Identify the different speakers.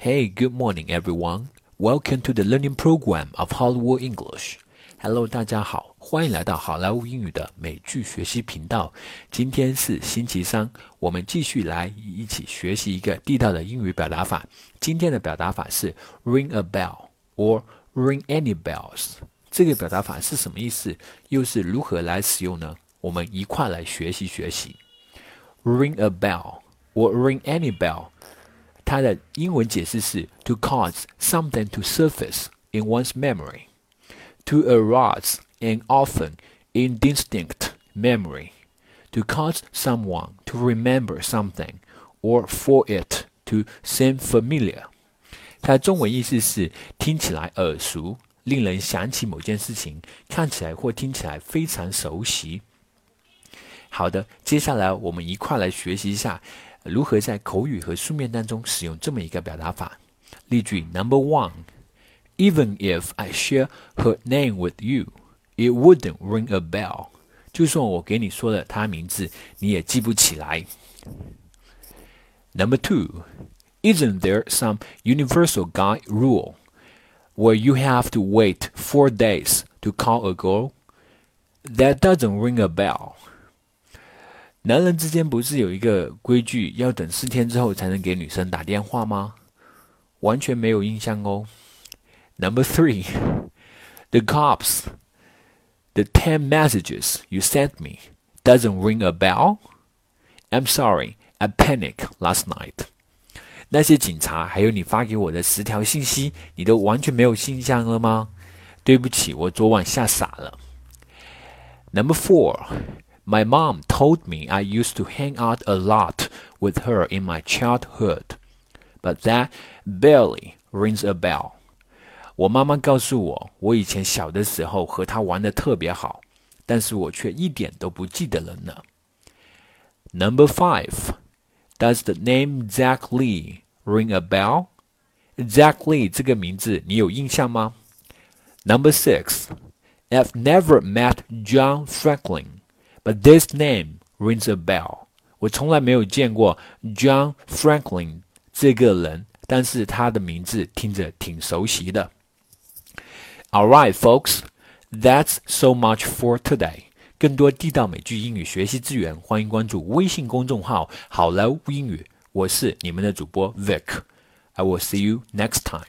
Speaker 1: Hey, good morning, everyone. Welcome to the learning program of Hollywood English. Hello，大家好，欢迎来到好莱坞英语的美剧学习频道。今天是星期三，我们继续来一起学习一个地道的英语表达法。今天的表达法是 ring a bell or ring any bells。这个表达法是什么意思？又是如何来使用呢？我们一块来学习学习。Ring a bell or ring any bell。它的英文解释是 to cause something to surface in one's memory, to arouse an often indistinct memory, to cause someone to remember something or for it to seem familiar。它的中文意思是听起来耳熟，令人想起某件事情，看起来或听起来非常熟悉。好的，接下来我们一块来学习一下。 如何在口语和书面当中使用这么一个表达法？例句 Number one，Even if I share her name with you，it wouldn't ring a bell。就算我给你说了她名字，你也记不起来。Number two，Isn't there some universal guide rule where you have to wait four days to call a girl？That doesn't ring a bell。 男人之间不是有一个规矩，要等四天之后才能给女生打电话吗？完全没有印象哦。Number three, the cops, the ten messages you sent me doesn't ring a bell. I'm sorry, I panic last night. 那些警察还有你发给我的十条信息，你都完全没有印象了吗？对不起，我昨晚吓傻了。Number four. My mom told me I used to hang out a lot with her in my childhood, but that barely rings a bell. 我妈妈告诉我，我以前小的时候和她玩的特别好，但是我却一点都不记得了呢。Number five, does the name Zach Lee ring a bell? Zach Lee 这个名字你有印象吗？Number six, I've never met John Franklin. But this name rings a bell. 我从来没有见过 John Franklin 这个人，但是他的名字听着挺熟悉的。All right, folks, that's so much for today. 更多地道美剧英语学习资源，欢迎关注微信公众号“好莱坞英语”。我是你们的主播 Vic。I will see you next time.